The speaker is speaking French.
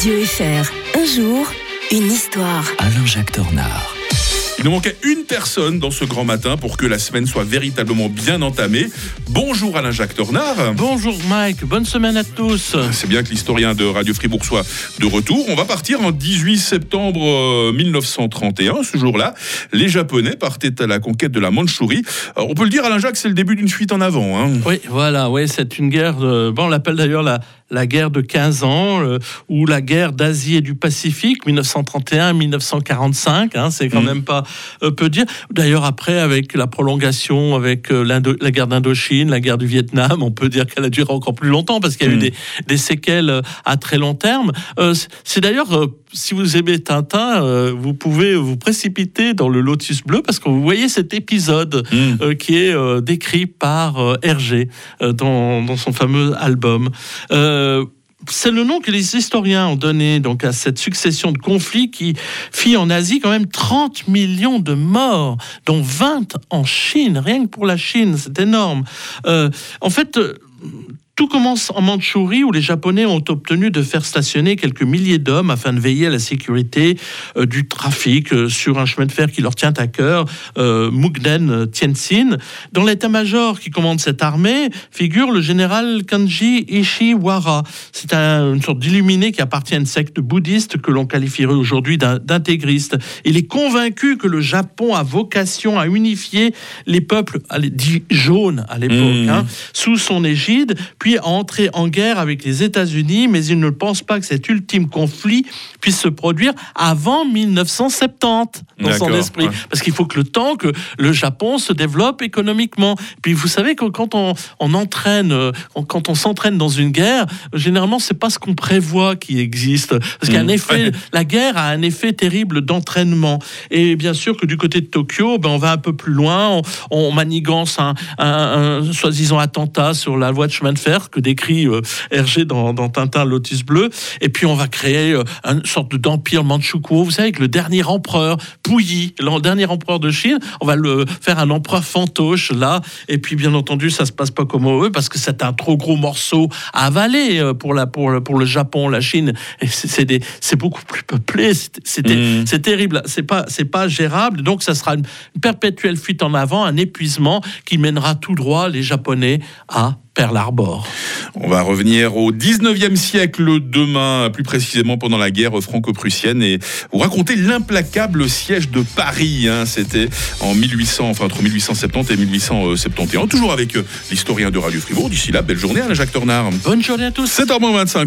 Radio FR. Un jour, une histoire. Alain-Jacques Tornard. Il nous manquait une personne dans ce grand matin pour que la semaine soit véritablement bien entamée. Bonjour Alain-Jacques Tornard. Bonjour Mike, bonne semaine à tous. C'est bien que l'historien de Radio Fribourg soit de retour. On va partir en 18 septembre 1931. Euh, ce jour-là, les Japonais partaient à la conquête de la Mandchourie. on peut le dire, Alain-Jacques, c'est le début d'une fuite en avant. Hein. Oui, voilà, oui, c'est une guerre. bon, on l'appelle d'ailleurs la, la guerre de 15 ans euh, ou la guerre d'Asie et du Pacifique 1931-1945 hein, c'est quand mm. même pas euh, peu dire d'ailleurs après avec la prolongation avec euh, la guerre d'Indochine la guerre du Vietnam on peut dire qu'elle a duré encore plus longtemps parce qu'il y a eu mm. des, des, séquelles à très long terme c'est d'ailleurs si vous aimez Tintin vous pouvez vous précipiter dans le Lotus bleu parce que vous voyez cet épisode mm. qui est décrit par Hergé dans, dans, son fameux album euh, c'est le nom que les historiens ont donné donc à cette succession de conflits qui fit en Asie quand même 30 millions de morts, dont 20 en Chine, rien que pour la Chine, c'est énorme. Euh, en fait, tout commence en Mandchourie où les Japonais ont obtenu de faire stationner quelques milliers d'hommes afin de veiller à la sécurité euh, du trafic euh, sur un chemin de fer qui leur tient à cœur, euh, Mukden Tianjin. Dans l'état-major qui commande cette armée figure le général Kanji Ishiwara. C'est une sorte d'illuminé qui appartient à une secte bouddhiste que l'on qualifierait aujourd'hui d'intégriste. Il est convaincu que le Japon a vocation à unifier les peuples dits jaunes à l'époque, mmh. hein, sous son égide, puis entrer en guerre avec les États-Unis, mais il ne pense pas que cet ultime conflit puisse se produire avant 1970 dans son esprit. Parce qu'il faut que le temps que le Japon se développe économiquement. Puis vous savez que quand on, entraîne, euh, quand on s'entraîne dans une guerre, généralement c'est pas ce qu'on prévoit qui existe. Parce qu'il y a un mmh. effet, la guerre a un effet terrible d'entraînement. Et bien sûr que du côté de Tokyo, ben on va un peu plus loin, on, manigance un, un, un soi-disant attentat sur la voie de chemin de fer que décrit euh, Hergé dans, Tintin Lotus Bleu. Et puis on va créer euh, une sorte d'empire manchukuo. Vous savez que le dernier empereur, Puyi, le dernier empereur de Chine, on va le faire un empereur fantoche là. Et puis bien entendu, ça se passe pas comme eux parce que c'est un trop gros morceau à avaler euh, pour, la, pour, le, pour le Japon, la Chine. C'est beaucoup plus peuplé. Mmh. C'est terrible. C'est pas, pas gérable. Donc ça sera une perpétuelle fuite en avant, un épuisement qui mènera tout droit les Japonais à Pearl Harbor. On va revenir au 19e siècle demain, plus précisément pendant la guerre franco-prussienne, et vous raconter l'implacable siège de Paris. Hein. C'était en 1800, enfin entre 1870 et 1871. Toujours avec euh, l'historien de Radio Fribourg. D'ici là, belle journée à Jacques Tornard. Bonne journée à tous. 7h25 sur